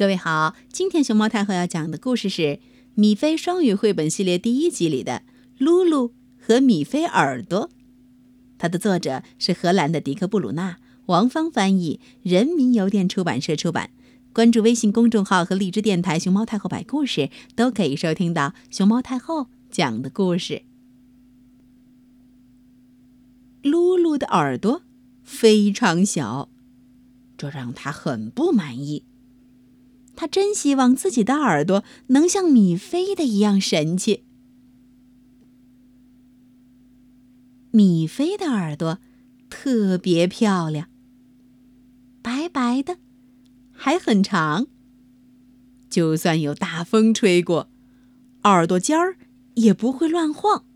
各位好，今天熊猫太后要讲的故事是《米菲双语绘本系列》第一集里的《露露和米菲耳朵》。它的作者是荷兰的迪克·布鲁纳，王芳翻译，人民邮电出版社出版。关注微信公众号和荔枝电台“熊猫太后摆故事”，都可以收听到熊猫太后讲的故事。露露的耳朵非常小，这让她很不满意。他真希望自己的耳朵能像米菲的一样神气。米菲的耳朵特别漂亮，白白的，还很长。就算有大风吹过，耳朵尖儿也不会乱晃。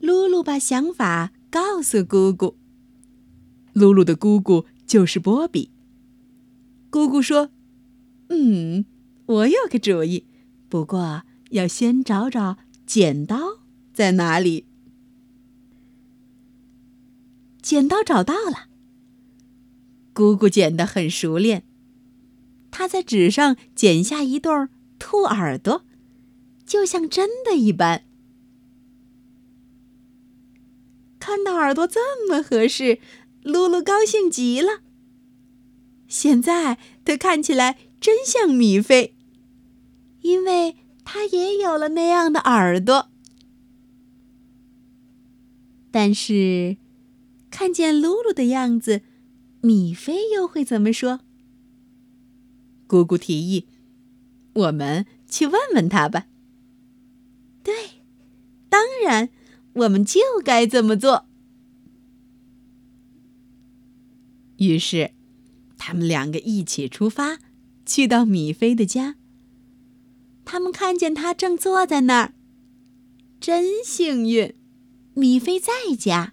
露露把想法告诉姑姑。露露的姑姑就是波比。姑姑说：“嗯，我有个主意，不过要先找找剪刀在哪里。”剪刀找到了，姑姑剪得很熟练。她在纸上剪下一对兔耳朵，就像真的一般。看到耳朵这么合适，露露高兴极了。现在它看起来真像米菲，因为它也有了那样的耳朵。但是，看见露露的样子，米菲又会怎么说？姑姑提议：“我们去问问他吧。”对，当然，我们就该这么做。于是。他们两个一起出发，去到米菲的家。他们看见他正坐在那儿，真幸运，米菲在家。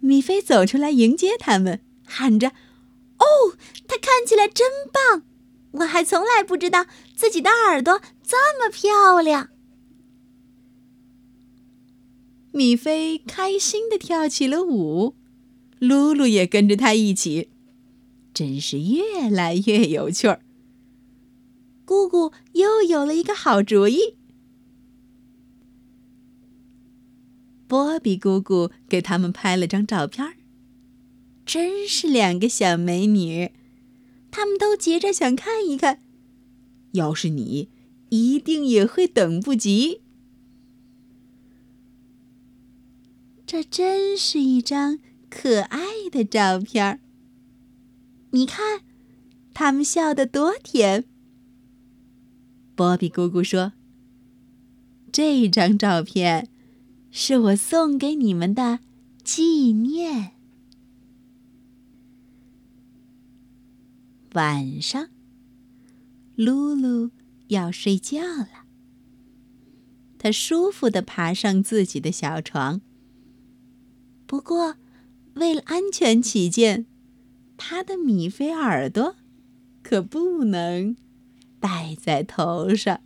米菲走出来迎接他们，喊着：“哦，他看起来真棒！我还从来不知道自己的耳朵这么漂亮。”米菲开心的跳起了舞。露露也跟着他一起，真是越来越有趣儿。姑姑又有了一个好主意。波比姑姑给他们拍了张照片真是两个小美女，他们都急着想看一看。要是你，一定也会等不及。这真是一张。可爱的照片儿，你看，他们笑得多甜。波比姑姑说：“这张照片是我送给你们的纪念。”晚上，露露要睡觉了，她舒服的爬上自己的小床。不过，为了安全起见，他的米菲耳朵可不能戴在头上。